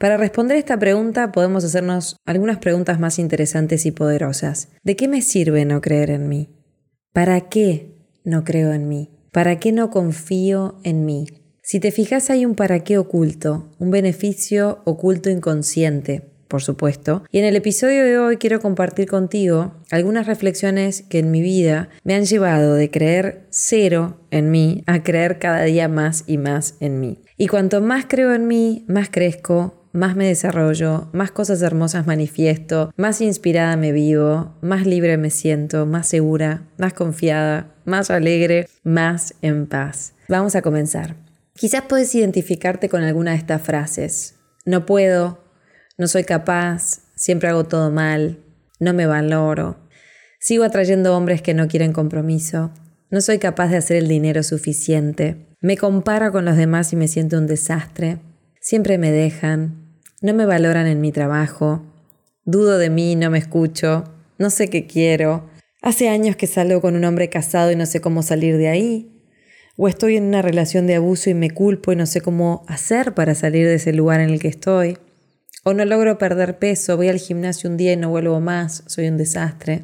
Para responder esta pregunta podemos hacernos algunas preguntas más interesantes y poderosas. ¿De qué me sirve no creer en mí? ¿Para qué no creo en mí? ¿Para qué no confío en mí? Si te fijas hay un para qué oculto, un beneficio oculto inconsciente, por supuesto. Y en el episodio de hoy quiero compartir contigo algunas reflexiones que en mi vida me han llevado de creer cero en mí a creer cada día más y más en mí. Y cuanto más creo en mí, más crezco, más me desarrollo, más cosas hermosas manifiesto, más inspirada me vivo, más libre me siento, más segura, más confiada, más alegre, más en paz. Vamos a comenzar. Quizás puedes identificarte con alguna de estas frases. No puedo, no soy capaz, siempre hago todo mal, no me valoro, sigo atrayendo hombres que no quieren compromiso, no soy capaz de hacer el dinero suficiente, me comparo con los demás y me siento un desastre, siempre me dejan, no me valoran en mi trabajo, dudo de mí, no me escucho, no sé qué quiero, hace años que salgo con un hombre casado y no sé cómo salir de ahí, o estoy en una relación de abuso y me culpo y no sé cómo hacer para salir de ese lugar en el que estoy, o no logro perder peso, voy al gimnasio un día y no vuelvo más, soy un desastre.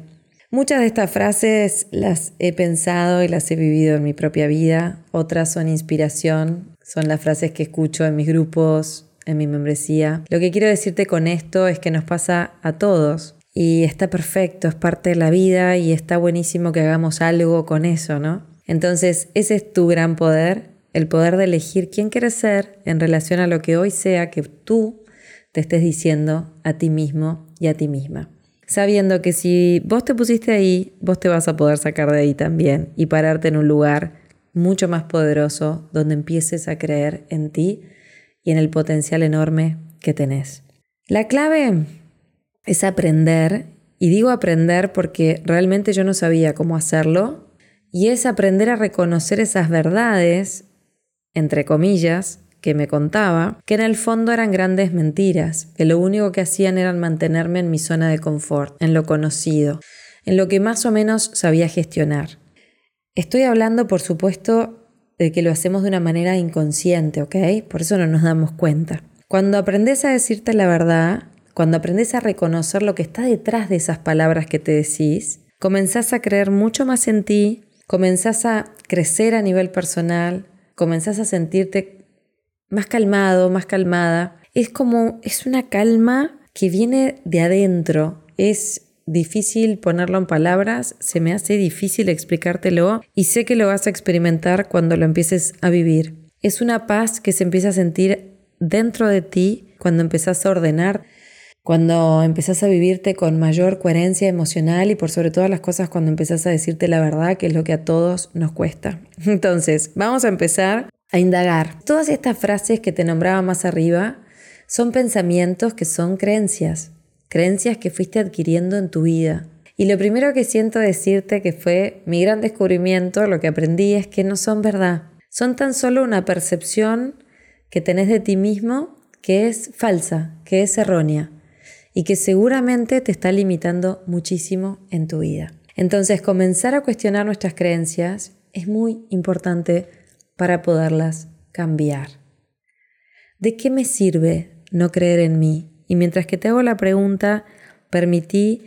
Muchas de estas frases las he pensado y las he vivido en mi propia vida, otras son inspiración, son las frases que escucho en mis grupos, en mi membresía. Lo que quiero decirte con esto es que nos pasa a todos y está perfecto, es parte de la vida y está buenísimo que hagamos algo con eso, ¿no? Entonces, ese es tu gran poder, el poder de elegir quién quieres ser en relación a lo que hoy sea que tú te estés diciendo a ti mismo y a ti misma. Sabiendo que si vos te pusiste ahí, vos te vas a poder sacar de ahí también y pararte en un lugar mucho más poderoso donde empieces a creer en ti y en el potencial enorme que tenés. La clave es aprender, y digo aprender porque realmente yo no sabía cómo hacerlo, y es aprender a reconocer esas verdades, entre comillas, que me contaba, que en el fondo eran grandes mentiras, que lo único que hacían era mantenerme en mi zona de confort, en lo conocido, en lo que más o menos sabía gestionar. Estoy hablando, por supuesto, de que lo hacemos de una manera inconsciente, ¿ok? Por eso no nos damos cuenta. Cuando aprendes a decirte la verdad, cuando aprendes a reconocer lo que está detrás de esas palabras que te decís, comenzás a creer mucho más en ti, comenzás a crecer a nivel personal, comenzás a sentirte más calmado, más calmada. Es como, es una calma que viene de adentro, es difícil ponerlo en palabras, se me hace difícil explicártelo y sé que lo vas a experimentar cuando lo empieces a vivir. Es una paz que se empieza a sentir dentro de ti cuando empezás a ordenar, cuando empezás a vivirte con mayor coherencia emocional y por sobre todas las cosas cuando empezás a decirte la verdad, que es lo que a todos nos cuesta. Entonces, vamos a empezar a indagar. Todas estas frases que te nombraba más arriba son pensamientos que son creencias creencias que fuiste adquiriendo en tu vida. Y lo primero que siento decirte que fue mi gran descubrimiento, lo que aprendí es que no son verdad. Son tan solo una percepción que tenés de ti mismo que es falsa, que es errónea y que seguramente te está limitando muchísimo en tu vida. Entonces, comenzar a cuestionar nuestras creencias es muy importante para poderlas cambiar. ¿De qué me sirve no creer en mí? Y mientras que te hago la pregunta, permití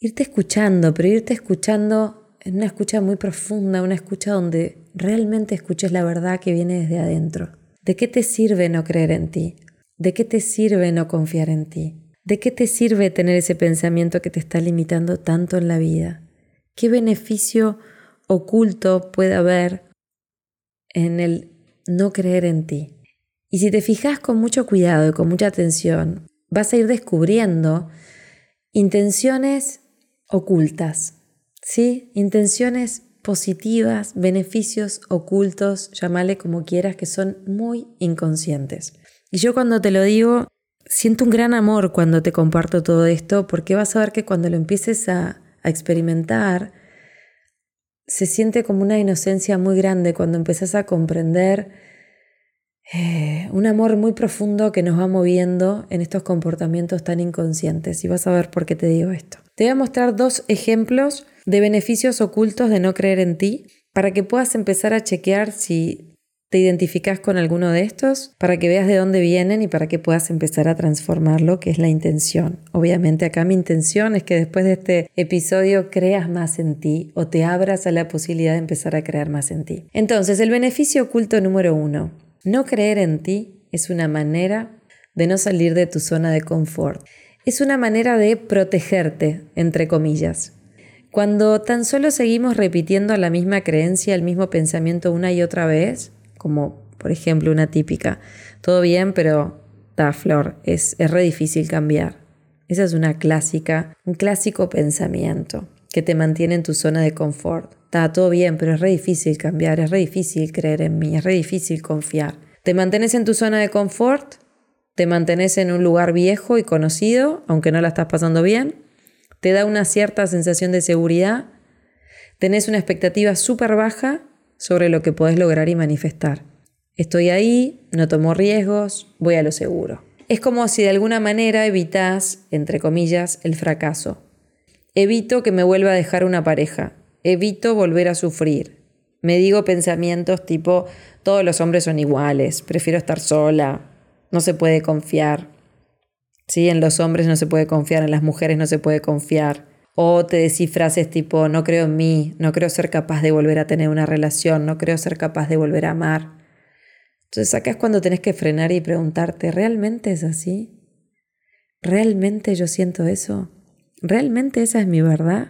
irte escuchando, pero irte escuchando en una escucha muy profunda, una escucha donde realmente escuches la verdad que viene desde adentro. ¿De qué te sirve no creer en ti? ¿De qué te sirve no confiar en ti? ¿De qué te sirve tener ese pensamiento que te está limitando tanto en la vida? ¿Qué beneficio oculto puede haber en el no creer en ti? Y si te fijas con mucho cuidado y con mucha atención, vas a ir descubriendo intenciones ocultas, ¿sí? Intenciones positivas, beneficios ocultos, llámale como quieras, que son muy inconscientes. Y yo cuando te lo digo, siento un gran amor cuando te comparto todo esto porque vas a ver que cuando lo empieces a, experimentar, se siente como una inocencia muy grande cuando empezás a comprender eh, un amor muy profundo que nos va moviendo en estos comportamientos tan inconscientes. Y vas a ver por qué te digo esto. Te voy a mostrar dos ejemplos de beneficios ocultos de no creer en ti para que puedas empezar a chequear si te identificas con alguno de estos para que veas de dónde vienen y para que puedas empezar a transformarlo, que es la intención. Obviamente acá mi intención es que después de este episodio creas más en ti o te abras a la posibilidad de empezar a crear más en ti. Entonces, el beneficio oculto número uno, no creer en ti es una manera de no salir de tu zona de confort. Es una manera de protegerte, entre comillas. Cuando tan solo seguimos repitiendo la misma creencia, el mismo pensamiento una y otra vez, como por ejemplo una típica, todo bien, pero da flor, es, es re difícil cambiar. Esa es una clásica, un clásico pensamiento que te mantiene en tu zona de confort. Está todo bien, pero es re difícil cambiar, es re difícil creer en mí, es re difícil confiar. Te mantienes en tu zona de confort, te mantienes en un lugar viejo y conocido, aunque no la estás pasando bien, te da una cierta sensación de seguridad, tenés una expectativa súper baja sobre lo que podés lograr y manifestar. Estoy ahí, no tomo riesgos, voy a lo seguro. Es como si de alguna manera evitas, entre comillas, el fracaso. Evito que me vuelva a dejar una pareja. Evito volver a sufrir. Me digo pensamientos tipo, todos los hombres son iguales, prefiero estar sola, no se puede confiar. Sí, en los hombres no se puede confiar, en las mujeres no se puede confiar. O te decís frases tipo, no creo en mí, no creo ser capaz de volver a tener una relación, no creo ser capaz de volver a amar. Entonces acá es cuando tenés que frenar y preguntarte, ¿realmente es así? ¿Realmente yo siento eso? ¿Realmente esa es mi verdad?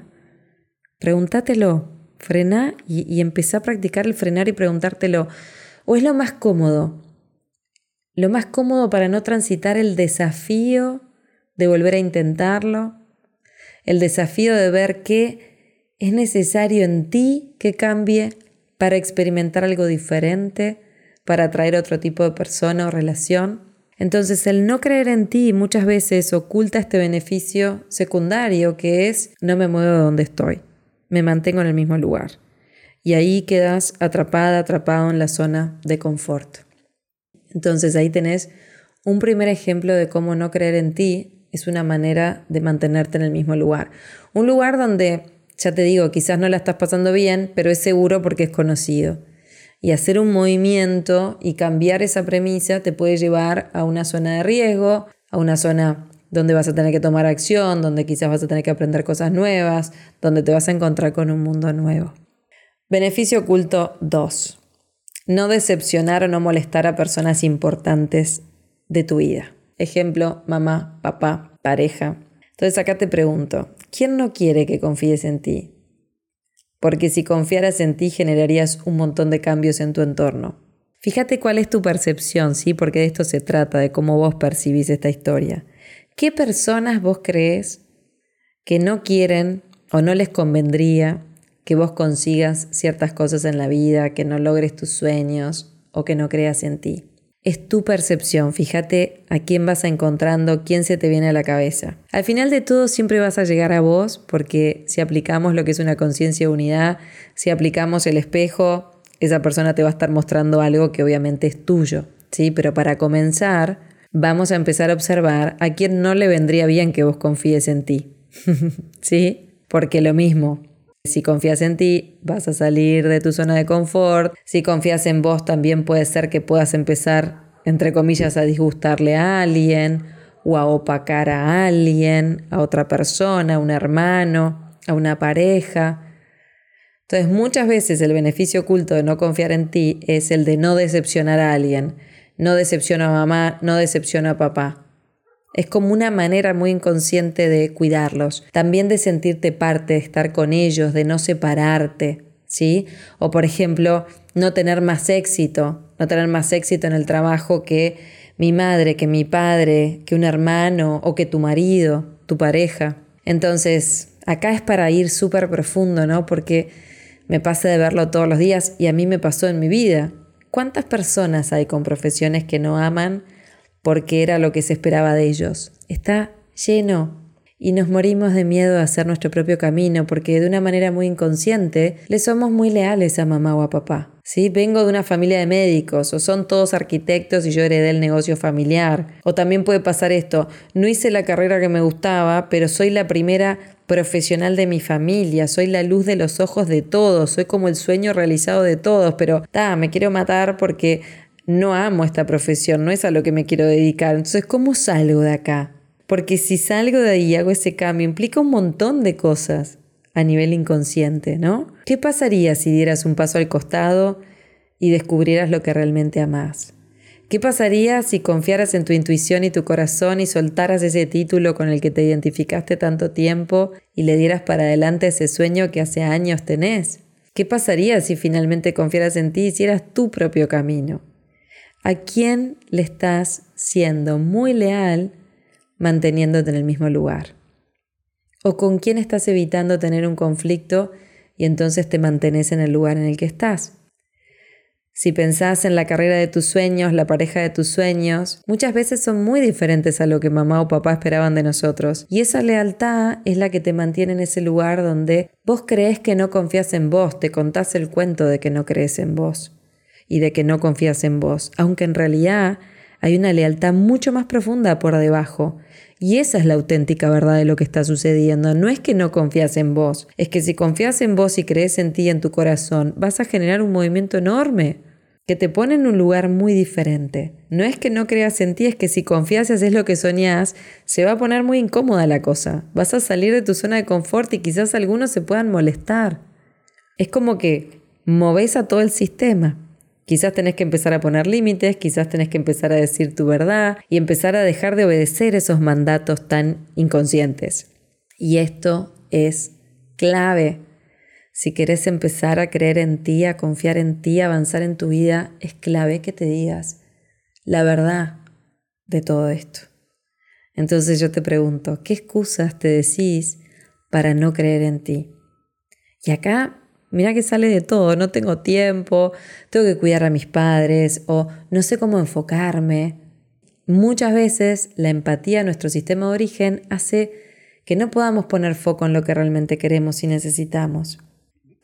Pregúntatelo, frena y, y empezá a practicar el frenar y preguntártelo. ¿O es lo más cómodo? Lo más cómodo para no transitar el desafío de volver a intentarlo, el desafío de ver qué es necesario en ti que cambie para experimentar algo diferente, para atraer otro tipo de persona o relación. Entonces el no creer en ti muchas veces oculta este beneficio secundario que es no me muevo de donde estoy, me mantengo en el mismo lugar. Y ahí quedas atrapada, atrapado en la zona de confort. Entonces ahí tenés un primer ejemplo de cómo no creer en ti es una manera de mantenerte en el mismo lugar. Un lugar donde, ya te digo, quizás no la estás pasando bien, pero es seguro porque es conocido. Y hacer un movimiento y cambiar esa premisa te puede llevar a una zona de riesgo, a una zona donde vas a tener que tomar acción, donde quizás vas a tener que aprender cosas nuevas, donde te vas a encontrar con un mundo nuevo. Beneficio oculto 2. No decepcionar o no molestar a personas importantes de tu vida. Ejemplo, mamá, papá, pareja. Entonces acá te pregunto, ¿quién no quiere que confíes en ti? Porque si confiaras en ti generarías un montón de cambios en tu entorno. Fíjate cuál es tu percepción, ¿sí? Porque de esto se trata, de cómo vos percibís esta historia. ¿Qué personas vos crees que no quieren o no les convendría que vos consigas ciertas cosas en la vida, que no logres tus sueños o que no creas en ti? es tu percepción. Fíjate a quién vas encontrando, quién se te viene a la cabeza. Al final de todo siempre vas a llegar a vos porque si aplicamos lo que es una conciencia unidad, si aplicamos el espejo, esa persona te va a estar mostrando algo que obviamente es tuyo. ¿sí? Pero para comenzar, vamos a empezar a observar a quién no le vendría bien que vos confíes en ti. ¿Sí? Porque lo mismo, si confías en ti, vas a salir de tu zona de confort. Si confías en vos, también puede ser que puedas empezar, entre comillas, a disgustarle a alguien o a opacar a alguien, a otra persona, a un hermano, a una pareja. Entonces muchas veces el beneficio oculto de no confiar en ti es el de no decepcionar a alguien. No decepciono a mamá, no decepciono a papá. Es como una manera muy inconsciente de cuidarlos, también de sentirte parte, de estar con ellos, de no separarte, ¿sí? O por ejemplo, no tener más éxito, no tener más éxito en el trabajo que mi madre, que mi padre, que un hermano o que tu marido, tu pareja. Entonces, acá es para ir súper profundo, ¿no? Porque me pasa de verlo todos los días y a mí me pasó en mi vida. ¿Cuántas personas hay con profesiones que no aman? porque era lo que se esperaba de ellos. Está lleno y nos morimos de miedo a hacer nuestro propio camino porque de una manera muy inconsciente le somos muy leales a mamá o a papá. ¿Sí? Vengo de una familia de médicos o son todos arquitectos y yo heredé el negocio familiar. O también puede pasar esto, no hice la carrera que me gustaba, pero soy la primera profesional de mi familia, soy la luz de los ojos de todos, soy como el sueño realizado de todos, pero ta, me quiero matar porque no amo esta profesión, no es a lo que me quiero dedicar. Entonces, ¿cómo salgo de acá? Porque si salgo de ahí y hago ese cambio, implica un montón de cosas a nivel inconsciente, ¿no? ¿Qué pasaría si dieras un paso al costado y descubrieras lo que realmente amas? ¿Qué pasaría si confiaras en tu intuición y tu corazón y soltaras ese título con el que te identificaste tanto tiempo y le dieras para adelante ese sueño que hace años tenés? ¿Qué pasaría si finalmente confiaras en ti y hicieras tu propio camino? ¿A quién le estás siendo muy leal manteniéndote en el mismo lugar? ¿O con quién estás evitando tener un conflicto y entonces te mantenés en el lugar en el que estás? Si pensás en la carrera de tus sueños, la pareja de tus sueños, muchas veces son muy diferentes a lo que mamá o papá esperaban de nosotros. Y esa lealtad es la que te mantiene en ese lugar donde vos crees que no confías en vos, te contás el cuento de que no crees en vos y de que no confías en vos, aunque en realidad hay una lealtad mucho más profunda por debajo. Y esa es la auténtica verdad de lo que está sucediendo. No es que no confías en vos, es que si confías en vos y crees en ti y en tu corazón, vas a generar un movimiento enorme que te pone en un lugar muy diferente. No es que no creas en ti, es que si confías y haces lo que soñás, se va a poner muy incómoda la cosa. Vas a salir de tu zona de confort y quizás algunos se puedan molestar. Es como que moves a todo el sistema. Quizás tenés que empezar a poner límites, quizás tenés que empezar a decir tu verdad y empezar a dejar de obedecer esos mandatos tan inconscientes. Y esto es clave. Si querés empezar a creer en ti, a confiar en ti, a avanzar en tu vida, es clave que te digas la verdad de todo esto. Entonces yo te pregunto, ¿qué excusas te decís para no creer en ti? Y acá Mira que sale de todo, no tengo tiempo, tengo que cuidar a mis padres o no sé cómo enfocarme. Muchas veces la empatía a nuestro sistema de origen hace que no podamos poner foco en lo que realmente queremos y necesitamos.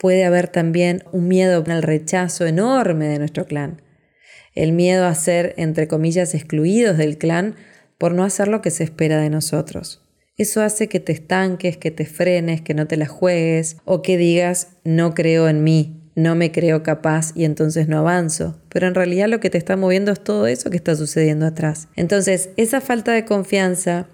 Puede haber también un miedo al rechazo enorme de nuestro clan. El miedo a ser, entre comillas, excluidos del clan por no hacer lo que se espera de nosotros. Eso hace que te estanques, que te frenes, que no te la juegues o que digas no creo en mí, no me creo capaz y entonces no avanzo. Pero en realidad lo que te está moviendo es todo eso que está sucediendo atrás. Entonces, esa falta de confianza,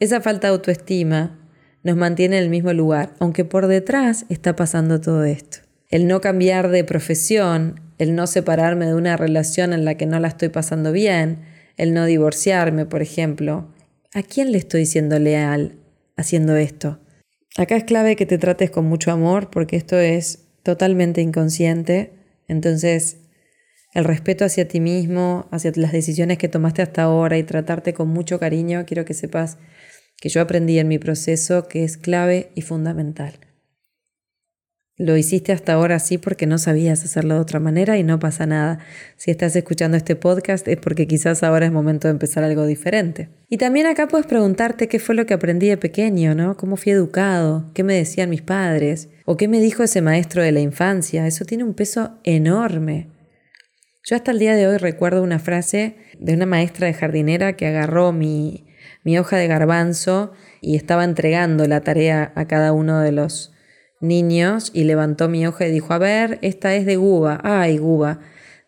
esa falta de autoestima nos mantiene en el mismo lugar, aunque por detrás está pasando todo esto. El no cambiar de profesión, el no separarme de una relación en la que no la estoy pasando bien, el no divorciarme, por ejemplo, ¿A quién le estoy siendo leal haciendo esto? Acá es clave que te trates con mucho amor porque esto es totalmente inconsciente. Entonces, el respeto hacia ti mismo, hacia las decisiones que tomaste hasta ahora y tratarte con mucho cariño, quiero que sepas que yo aprendí en mi proceso que es clave y fundamental. Lo hiciste hasta ahora así porque no sabías hacerlo de otra manera y no pasa nada. Si estás escuchando este podcast es porque quizás ahora es momento de empezar algo diferente. Y también acá puedes preguntarte qué fue lo que aprendí de pequeño, ¿no? ¿Cómo fui educado? ¿Qué me decían mis padres? ¿O qué me dijo ese maestro de la infancia? Eso tiene un peso enorme. Yo hasta el día de hoy recuerdo una frase de una maestra de jardinera que agarró mi, mi hoja de garbanzo y estaba entregando la tarea a cada uno de los niños y levantó mi hoja y dijo, a ver, esta es de Guba. Ay, Guba.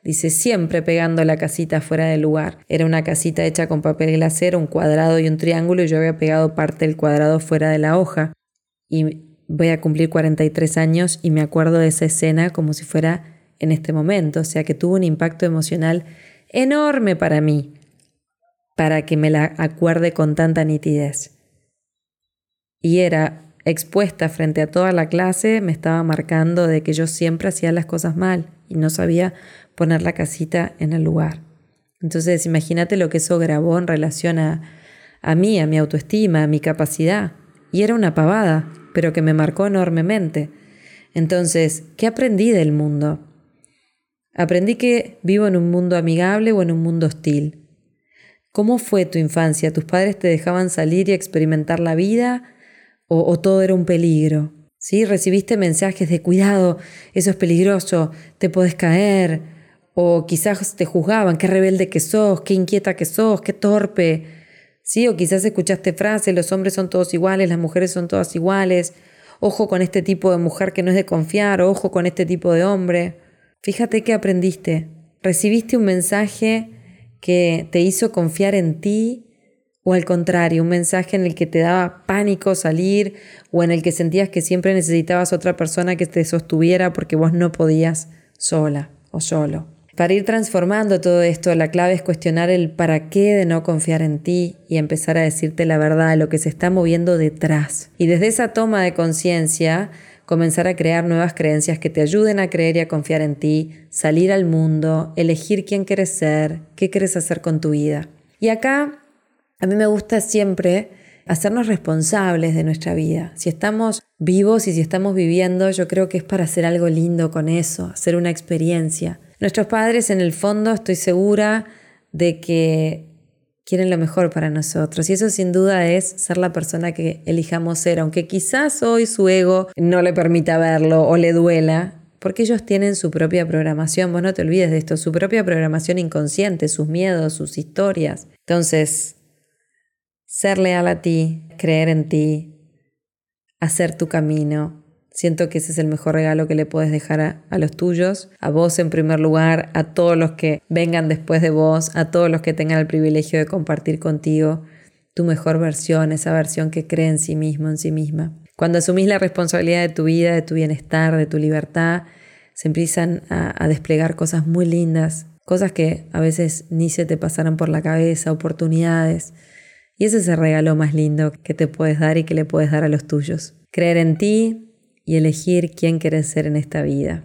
Dice, siempre pegando la casita fuera del lugar. Era una casita hecha con papel glacero, un cuadrado y un triángulo y yo había pegado parte del cuadrado fuera de la hoja. Y voy a cumplir 43 años y me acuerdo de esa escena como si fuera en este momento. O sea que tuvo un impacto emocional enorme para mí, para que me la acuerde con tanta nitidez. Y era expuesta frente a toda la clase me estaba marcando de que yo siempre hacía las cosas mal y no sabía poner la casita en el lugar. Entonces imagínate lo que eso grabó en relación a, a mí, a mi autoestima, a mi capacidad. Y era una pavada, pero que me marcó enormemente. Entonces, ¿qué aprendí del mundo? Aprendí que vivo en un mundo amigable o en un mundo hostil, ¿Cómo fue tu infancia? ¿Tus padres te dejaban salir y experimentar la vida? ¿O, todo era un peligro? ¿Sí? ¿Recibiste mensajes de cuidado, eso es peligroso, te puedes caer? ¿O quizás te juzgaban, qué rebelde que sos, qué inquieta que sos, qué torpe? ¿Sí? O quizás escuchaste frases, los hombres son todos iguales, las mujeres son todas iguales. Ojo con este tipo de mujer que no es de confiar, ojo con este tipo de hombre. Fíjate qué aprendiste. Recibiste un mensaje que te hizo confiar en ti o al contrario, un mensaje en el que te daba pánico salir o en el que sentías que siempre necesitabas otra persona que te sostuviera porque vos no podías sola o solo. Para ir transformando todo esto, la clave es cuestionar el para qué de no confiar en ti y empezar a decirte la verdad, lo que se está moviendo detrás. Y desde esa toma de conciencia, comenzar a crear nuevas creencias que te ayuden a creer y a confiar en ti, salir al mundo, elegir quién quieres ser, qué quieres hacer con tu vida. Y acá a mí me gusta siempre hacernos responsables de nuestra vida. Si estamos vivos y si estamos viviendo, yo creo que es para hacer algo lindo con eso, hacer una experiencia. Nuestros padres en el fondo estoy segura de que quieren lo mejor para nosotros. Y eso sin duda es ser la persona que elijamos ser, aunque quizás hoy su ego no le permita verlo o le duela, porque ellos tienen su propia programación, vos no te olvides de esto, su propia programación inconsciente, sus miedos, sus historias. Entonces, ser leal a ti, creer en ti, hacer tu camino, Siento que ese es el mejor regalo que le puedes dejar a, los tuyos, a vos en primer lugar, a todos los que vengan después de vos, a todos los que tengan el privilegio de compartir contigo tu mejor versión, esa versión que cree en sí mismo, en sí misma. Cuando asumís la responsabilidad de tu vida, de tu bienestar, de tu libertad, se empiezan a, a desplegar cosas muy lindas, cosas que a veces ni se te pasaron por la cabeza, oportunidades. Y ese es el regalo más lindo que te puedes dar y que le puedes dar a los tuyos. Creer en ti, y elegir quién quieres ser en esta vida.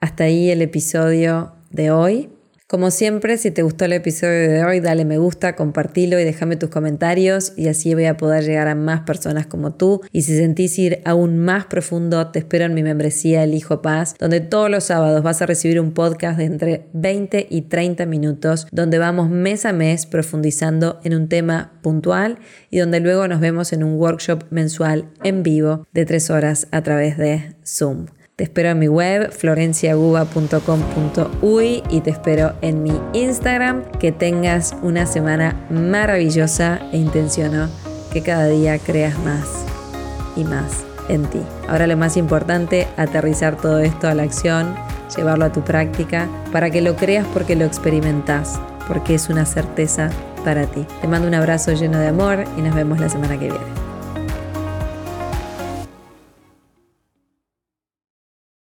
Hasta ahí el episodio de hoy. Como siempre, si te gustó el episodio de hoy, dale me gusta, compartilo y déjame tus comentarios y así voy a poder llegar a más personas como tú. Y si sentís ir aún más profundo, te espero en mi membresía El Hijo Paz, donde todos los sábados vas a recibir un podcast de entre 20 y 30 minutos, donde vamos mes a mes profundizando en un tema puntual y donde luego nos vemos en un workshop mensual en vivo de tres horas a través de Zoom. Te espero en mi web florenciaguba.com.uy y te espero en mi Instagram. Que tengas una semana maravillosa e intenciono que cada día creas más y más en ti. Ahora lo más importante, aterrizar todo esto a la acción, llevarlo a tu práctica, para que lo creas porque lo experimentas, porque es una certeza para ti. Te mando un abrazo lleno de amor y nos vemos la semana que viene.